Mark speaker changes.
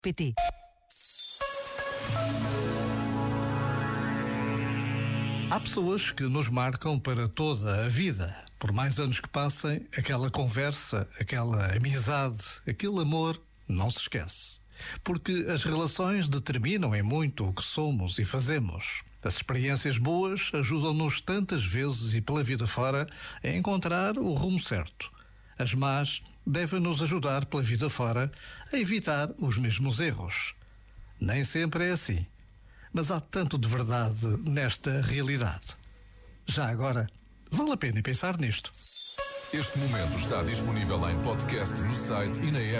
Speaker 1: pt
Speaker 2: Há pessoas que nos marcam para toda a vida. Por mais anos que passem, aquela conversa, aquela amizade, aquele amor não se esquece. Porque as relações determinam em muito o que somos e fazemos. As experiências boas ajudam-nos tantas vezes e pela vida fora a encontrar o rumo certo. As más devem nos ajudar pela vida fora a evitar os mesmos erros. Nem sempre é assim mas há tanto de verdade nesta realidade. Já agora, vale a pena pensar nisto.
Speaker 3: Este momento está disponível em podcast no site e na app.